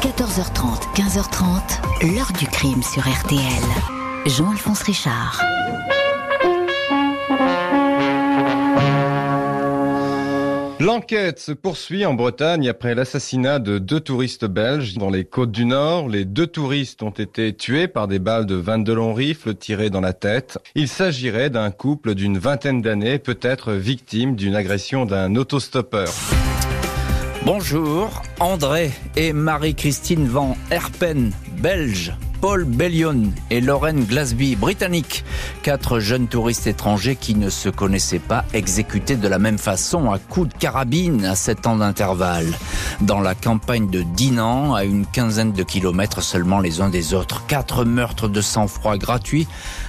14h30, 15h30, l'heure du crime sur RTL. Jean-Alphonse Richard. L'enquête se poursuit en Bretagne après l'assassinat de deux touristes belges dans les côtes du Nord. Les deux touristes ont été tués par des balles de 22 longs rifles tirées dans la tête. Il s'agirait d'un couple d'une vingtaine d'années, peut-être victime d'une agression d'un autostoppeur. Bonjour, André et Marie-Christine Van Herpen, belges. Paul Bellion et Lauren Glasby, britanniques. Quatre jeunes touristes étrangers qui ne se connaissaient pas, exécutés de la même façon à coups de carabine à sept ans d'intervalle. Dans la campagne de Dinan, à une quinzaine de kilomètres seulement les uns des autres. Quatre meurtres de sang-froid gratuits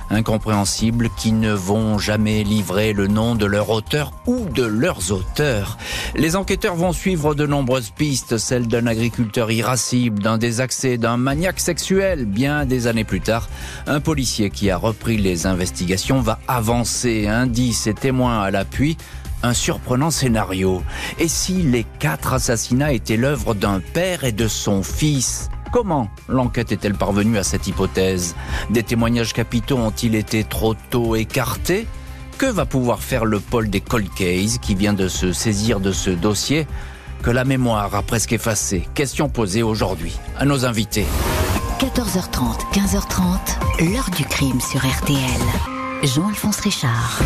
incompréhensibles qui ne vont jamais livrer le nom de leur auteur ou de leurs auteurs. Les enquêteurs vont suivre de nombreuses pistes, celles d'un agriculteur irascible, d'un désaccès, d'un maniaque sexuel. Bien des années plus tard, un policier qui a repris les investigations va avancer, indices et témoins à l'appui un surprenant scénario. Et si les quatre assassinats étaient l'œuvre d'un père et de son fils? Comment l'enquête est-elle parvenue à cette hypothèse? Des témoignages capitaux ont-ils été trop tôt écartés? Que va pouvoir faire le pôle des cold cases qui vient de se saisir de ce dossier que la mémoire a presque effacé? Question posée aujourd'hui à nos invités. 14h30, 15h30, l'heure du crime sur RTL. Jean-Alphonse Richard.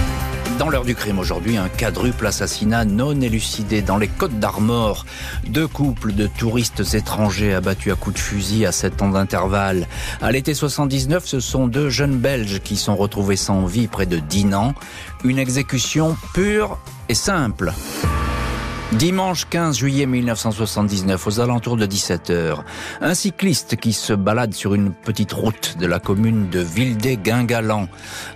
Dans l'heure du crime aujourd'hui, un quadruple assassinat non élucidé dans les Côtes d'Armor. Deux couples de touristes étrangers abattus à coups de fusil à 7 ans d'intervalle. À l'été 79, ce sont deux jeunes Belges qui sont retrouvés sans vie près de Dinan. Une exécution pure et simple. Dimanche 15 juillet 1979, aux alentours de 17h, un cycliste qui se balade sur une petite route de la commune de Vildé-Guingalan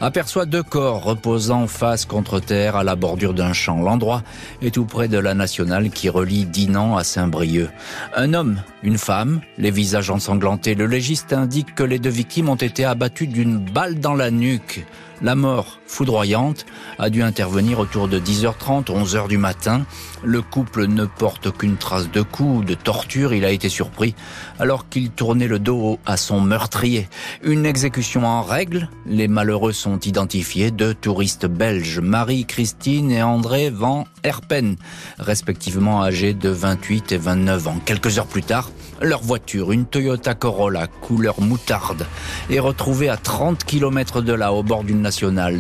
aperçoit deux corps reposant face contre terre à la bordure d'un champ. L'endroit est tout près de la nationale qui relie Dinan à Saint-Brieuc. Un homme, une femme, les visages ensanglantés. Le légiste indique que les deux victimes ont été abattues d'une balle dans la nuque. La mort foudroyante a dû intervenir autour de 10h30, 11h du matin. Le couple ne porte aucune trace de coup, de torture. Il a été surpris alors qu'il tournait le dos à son meurtrier. Une exécution en règle. Les malheureux sont identifiés. Deux touristes belges, Marie-Christine et André Van Herpen, respectivement âgés de 28 et 29 ans. Quelques heures plus tard, leur voiture, une Toyota Corolla couleur moutarde, est retrouvée à 30 km de là, au bord d'une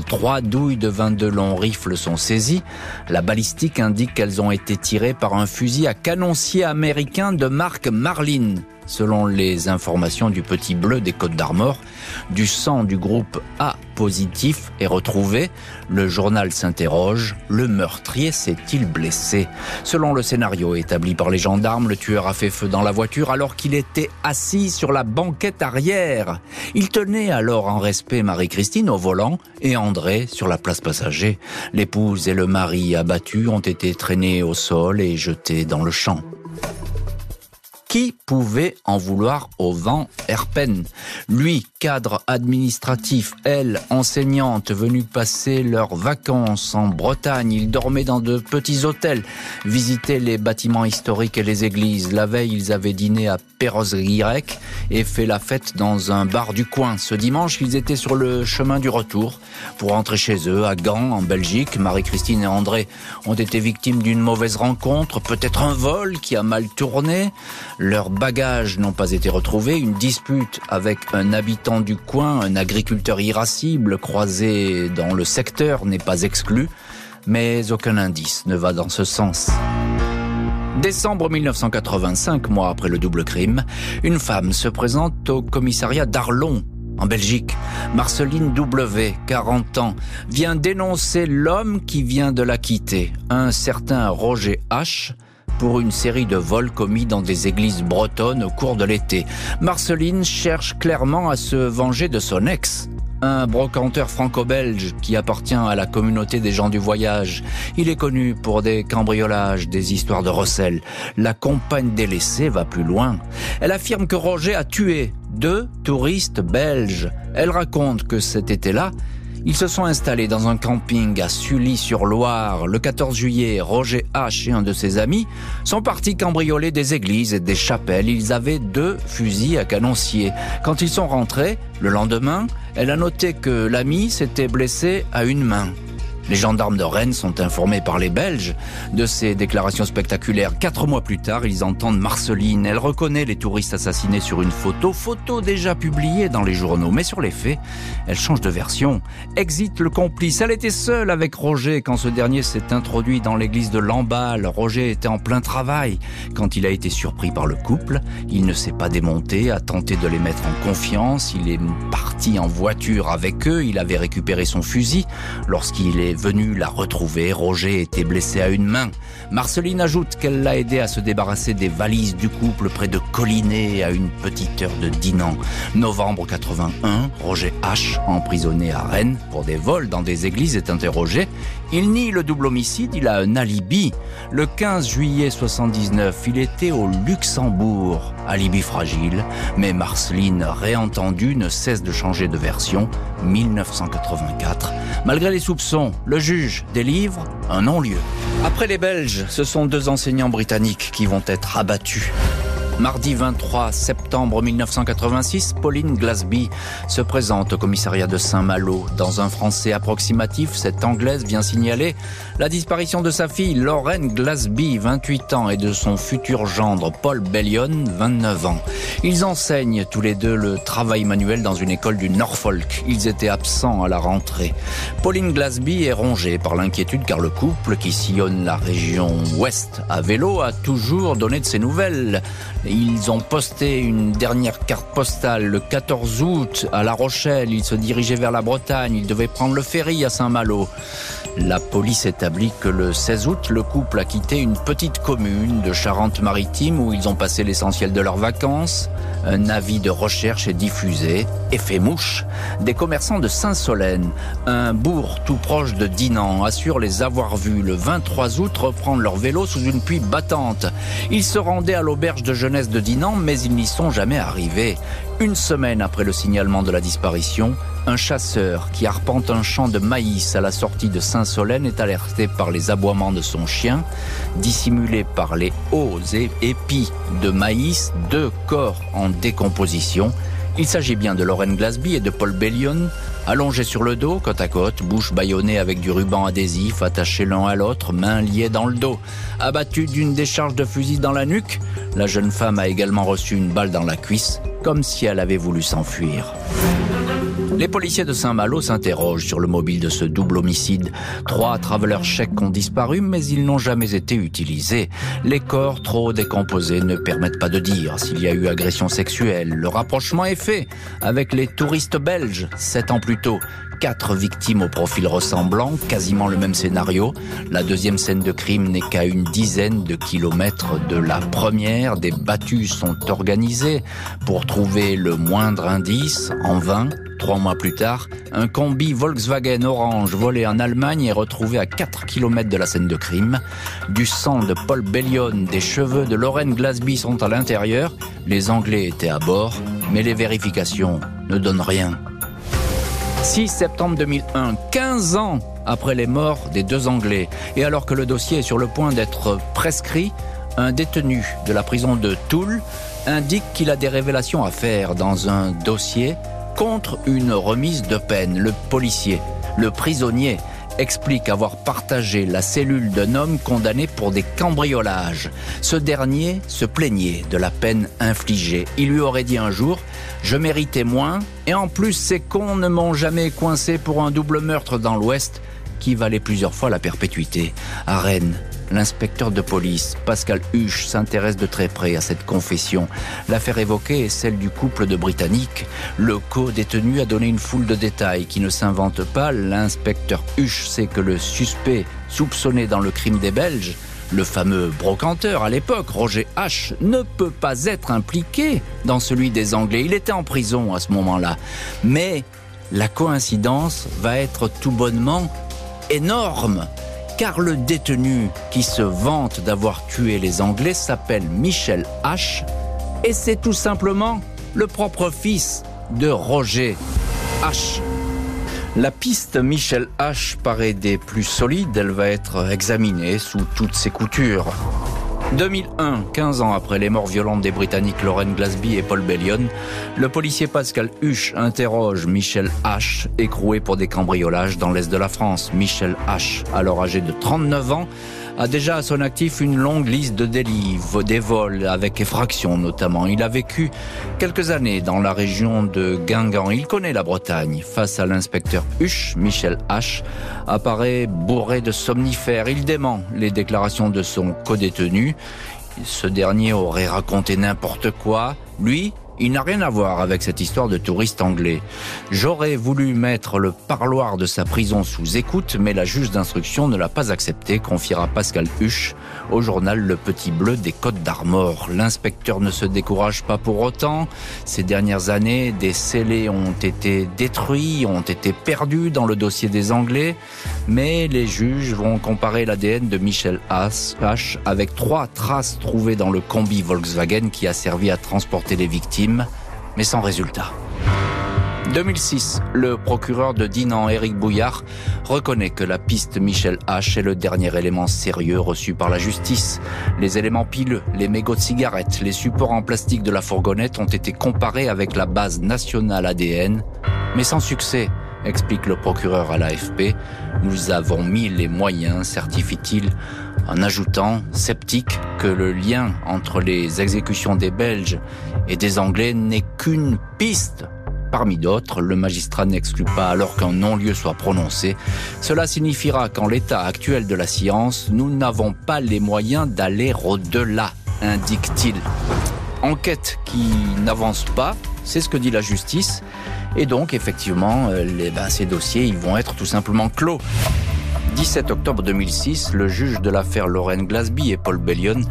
Trois douilles de 22 longs rifles sont saisies. La balistique indique qu'elles ont été tirées par un fusil à canoncier américain de marque Marlin. Selon les informations du Petit Bleu des Côtes d'Armor, du sang du groupe A positif est retrouvé. Le journal s'interroge, le meurtrier s'est-il blessé? Selon le scénario établi par les gendarmes, le tueur a fait feu dans la voiture alors qu'il était assis sur la banquette arrière. Il tenait alors en respect Marie-Christine au volant et André sur la place passager. L'épouse et le mari abattus ont été traînés au sol et jetés dans le champ. Qui pouvait en vouloir au vent Herpen Lui, cadre administratif, elle, enseignante, venue passer leurs vacances en Bretagne. Ils dormaient dans de petits hôtels, visitaient les bâtiments historiques et les églises. La veille, ils avaient dîné à Perros-Guirec et fait la fête dans un bar du coin. Ce dimanche, ils étaient sur le chemin du retour pour rentrer chez eux à Gand, en Belgique. Marie-Christine et André ont été victimes d'une mauvaise rencontre, peut-être un vol qui a mal tourné. Leurs bagages n'ont pas été retrouvés. Une dispute avec un habitant du coin, un agriculteur irascible croisé dans le secteur n'est pas exclu, mais aucun indice ne va dans ce sens. Décembre 1985, mois après le double crime, une femme se présente au commissariat d'Arlon, en Belgique. Marceline W, 40 ans, vient dénoncer l'homme qui vient de la quitter, un certain Roger H, pour une série de vols commis dans des églises bretonnes au cours de l'été. Marceline cherche clairement à se venger de son ex. Un brocanteur franco-belge qui appartient à la communauté des gens du voyage. Il est connu pour des cambriolages, des histoires de recel. La compagne délaissée va plus loin. Elle affirme que Roger a tué deux touristes belges. Elle raconte que cet été-là, Ils se sont installés dans un camping à Sully-sur-Loire. Le 14 juillet, Roger H. et un de ses amis sont partis cambrioler des églises et des chapelles. Ils avaient deux fusils à canoncier. Quand ils sont rentrés, le lendemain, elle a noté que l'ami s'était blessé à une main. Les gendarmes de Rennes sont informés par les Belges de ces déclarations spectaculaires. Quatre mois plus tard, ils entendent Marceline. Elle reconnaît les touristes assassinés sur une photo, photo déjà publiée dans les journaux. Mais sur les faits, elle change de version. Exit le complice. Elle était seule avec Roger quand ce dernier s'est introduit dans l'église de Lamballe. Roger était en plein travail. Quand il a été surpris par le couple, il ne s'est pas démonté, a tenté de les mettre en confiance. Il est parti en voiture avec eux. Il avait récupéré son fusil. Lorsqu'il est venu la retrouver, Roger était blessé à une main. Marceline ajoute qu'elle l'a aidé à se débarrasser des valises du couple près de Collinet à une petite heure de Dinan. Novembre 81, Roger H, emprisonné à Rennes pour des vols dans des églises, est interrogé. Il nie le double homicide, il a un alibi. Le 15 juillet 79, il était au Luxembourg. Alibi fragile, mais Marceline, réentendue, ne cesse de changer de version. 1984. Malgré les soupçons, le juge délivre un non-lieu. Après les Belges, ce sont deux enseignants britanniques qui vont être abattus. Mardi 23 septembre 1986, Pauline Glasby se présente au commissariat de Saint-Malo. Dans un français approximatif, cette Anglaise vient signaler la disparition de sa fille Lorraine Glasby, 28 ans, et de son futur gendre Paul Bellion, 29 ans. Ils enseignent tous les deux le travail manuel dans une école du Norfolk. Ils étaient absents à la rentrée. Pauline Glasby est rongée par l'inquiétude car le couple qui sillonne la région ouest à vélo a toujours donné de ses nouvelles. Ils ont posté une dernière carte postale le 14 août à La Rochelle. Ils se dirigeaient vers la Bretagne. Ils devaient prendre le ferry à Saint-Malo. La police établit que le 16 août, le couple a quitté une petite commune de Charente-Maritime où ils ont passé l'essentiel de leurs vacances. Un avis de recherche est diffusé et fait mouche. Des commerçants de Saint-Solène, un bourg tout proche de Dinan, assurent les avoir vus le 23 août reprendre leur vélo sous une pluie battante. Ils se rendaient à l'auberge de jeunesse de Dinan, mais ils n'y sont jamais arrivés. Une semaine après le signalement de la disparition, un chasseur qui arpente un champ de maïs à la sortie de Saint-Solène est alerté par les aboiements de son chien. Dissimulé par les hauts épis de maïs, deux corps en décomposition. Il s'agit bien de Lorraine Glasby et de Paul Bellion, allongés sur le dos, côte à côte, bouche bâillonnée avec du ruban adhésif, attachés l'un à l'autre, mains liées dans le dos. Abattus d'une décharge de fusil dans la nuque, la jeune femme a également reçu une balle dans la cuisse, comme si elle avait voulu s'enfuir. Les policiers de Saint-Malo s'interrogent sur le mobile de ce double homicide. Trois travelers chèques ont disparu, mais ils n'ont jamais été utilisés. Les corps trop décomposés ne permettent pas de dire s'il y a eu agression sexuelle. Le rapprochement est fait avec les touristes belges, sept ans plus tôt. Quatre victimes au profil ressemblant, quasiment le même scénario. La deuxième scène de crime n'est qu'à une dizaine de kilomètres de la première. Des battues sont organisées pour trouver le moindre indice. En vain, Trois mois plus tard, un combi Volkswagen orange volé en Allemagne est retrouvé à 4 km de la scène de crime. Du sang de Paul Bellion, des cheveux de Lorraine Glasby sont à l'intérieur. Les Anglais étaient à bord, mais les vérifications ne donnent rien. 6 septembre 2001, 15 ans après les morts des deux Anglais, et alors que le dossier est sur le point d'être prescrit, un détenu de la prison de Toul indique qu'il a des révélations à faire dans un dossier contre une remise de peine. Le policier, le prisonnier, explique avoir partagé la cellule d'un homme condamné pour des cambriolages. Ce dernier se plaignait de la peine infligée. Il lui aurait dit un jour Je méritais moins, et en plus ces cons ne m'ont jamais coincé pour un double meurtre dans l'Ouest qui valait plusieurs fois la perpétuité. À Rennes, L'inspecteur de police, Pascal Huche, s'intéresse de très près à cette confession. L'affaire évoquée est celle du couple de Britanniques. Le co-détenu a donné une foule de détails qui ne s'inventent pas. L'inspecteur Huche sait que le suspect soupçonné dans le crime des Belges le fameux brocanteur à l'époque, Roger H., ne peut pas être impliqué dans celui des Anglais. Il était en prison à ce moment-là. Mais la coïncidence va être tout bonnement énorme car le détenu qui se vante d'avoir tué les Anglais s'appelle Michel H. Et c'est tout simplement le propre fils de Roger H. La piste Michel H paraît des plus solides, elle va être examinée sous toutes ses coutures. 2001, 15 ans après les morts violentes des Britanniques Lauren Glasby et Paul Bellion, le policier Pascal Huche interroge Michel H, écroué pour des cambriolages dans l'est de la France. Michel H, alors âgé de 39 ans, a déjà à son actif une longue liste de délits, des vols avec effraction notamment. Il a vécu quelques années dans la région de Guingamp. Il connaît la Bretagne. Face à l'inspecteur Huche, Michel H apparaît bourré de somnifères. Il dément les déclarations de son codétenu. Ce dernier aurait raconté n'importe quoi. Lui, il n'a rien à voir avec cette histoire de touriste anglais. J'aurais voulu mettre le parloir de sa prison sous écoute, mais la juge d'instruction ne l'a pas accepté, confiera Pascal Huche au journal Le Petit Bleu des Côtes d'Armor. L'inspecteur ne se décourage pas pour autant. Ces dernières années, des scellés ont été détruits, ont été perdus dans le dossier des Anglais, mais les juges vont comparer l'ADN de Michel H avec trois traces trouvées dans le combi Volkswagen qui a servi à transporter les victimes mais sans résultat. 2006, le procureur de Dinan, Éric Bouillard, reconnaît que la piste Michel H est le dernier élément sérieux reçu par la justice. Les éléments pileux, les mégots de cigarettes, les supports en plastique de la fourgonnette ont été comparés avec la base nationale ADN, mais sans succès, explique le procureur à l'AFP. Nous avons mis les moyens, certifie-t-il, en ajoutant, sceptique, que le lien entre les exécutions des Belges et des Anglais n'est qu'une piste. Parmi d'autres, le magistrat n'exclut pas alors qu'un non-lieu soit prononcé. Cela signifiera qu'en l'état actuel de la science, nous n'avons pas les moyens d'aller au-delà, indique-t-il. Enquête qui n'avance pas, c'est ce que dit la justice. Et donc, effectivement, euh, ben, ces dossiers, ils vont être tout simplement clos. 17 octobre 2006, le juge de l'affaire Lorraine Glasby et Paul Bellion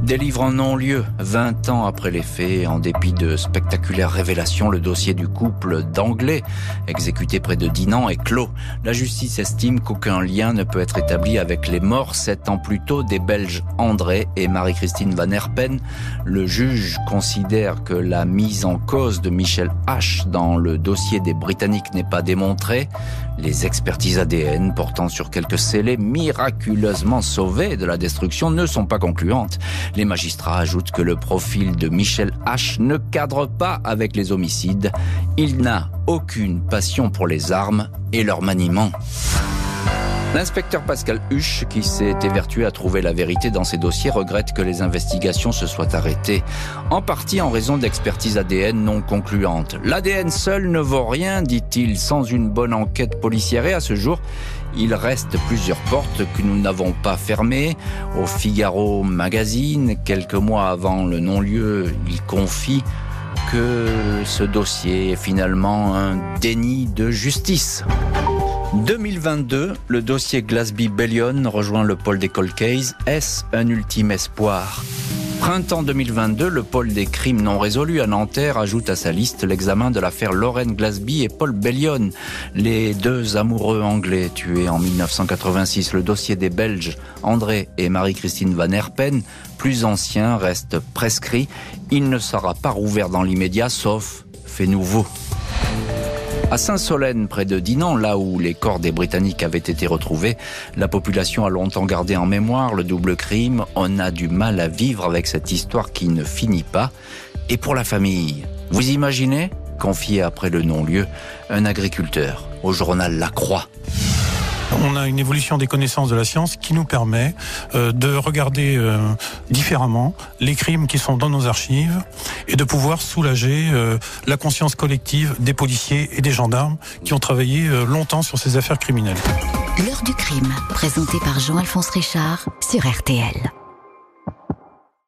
délivre un non-lieu 20 ans après les faits. En dépit de spectaculaires révélations, le dossier du couple d'Anglais exécuté près de Dinan est clos. La justice estime qu'aucun lien ne peut être établi avec les morts sept ans plus tôt des Belges André et Marie-Christine Van Herpen. Le juge considère que la mise en cause de Michel H dans le dossier des Britanniques n'est pas démontrée. Les expertises ADN portant sur quelques scellés miraculeusement sauvés de la destruction ne sont pas concluantes. Les magistrats ajoutent que le profil de Michel H ne cadre pas avec les homicides. Il n'a aucune passion pour les armes et leur maniement. L'inspecteur Pascal Huche, qui s'est évertué à trouver la vérité dans ses dossiers, regrette que les investigations se soient arrêtées, en partie en raison d'expertises ADN non concluantes. L'ADN seul ne vaut rien, dit-il, sans une bonne enquête policière. Et à ce jour, il reste plusieurs portes que nous n'avons pas fermées. Au Figaro Magazine, quelques mois avant le non-lieu, il confie que ce dossier est finalement un déni de justice. 2022, le dossier Glasby Bellion rejoint le pôle des cold Est-ce un ultime espoir? Printemps 2022, le pôle des crimes non résolus à Nanterre ajoute à sa liste l'examen de l'affaire Lauren Glasby et Paul Bellion, les deux amoureux anglais tués en 1986. Le dossier des Belges André et Marie-Christine Van Herpen, plus ancien, reste prescrit. Il ne sera pas rouvert dans l'immédiat, sauf fait nouveau. À Saint-Solène, près de Dinan, là où les corps des Britanniques avaient été retrouvés, la population a longtemps gardé en mémoire le double crime. On a du mal à vivre avec cette histoire qui ne finit pas. Et pour la famille, vous imaginez? Confié après le non-lieu, un agriculteur au journal La Croix. On a une évolution des connaissances de la science qui nous permet euh, de regarder euh, différemment les crimes qui sont dans nos archives et de pouvoir soulager euh, la conscience collective des policiers et des gendarmes qui ont travaillé longtemps sur ces affaires criminelles. L'heure du crime, présenté par Jean-Alphonse Richard sur RTL.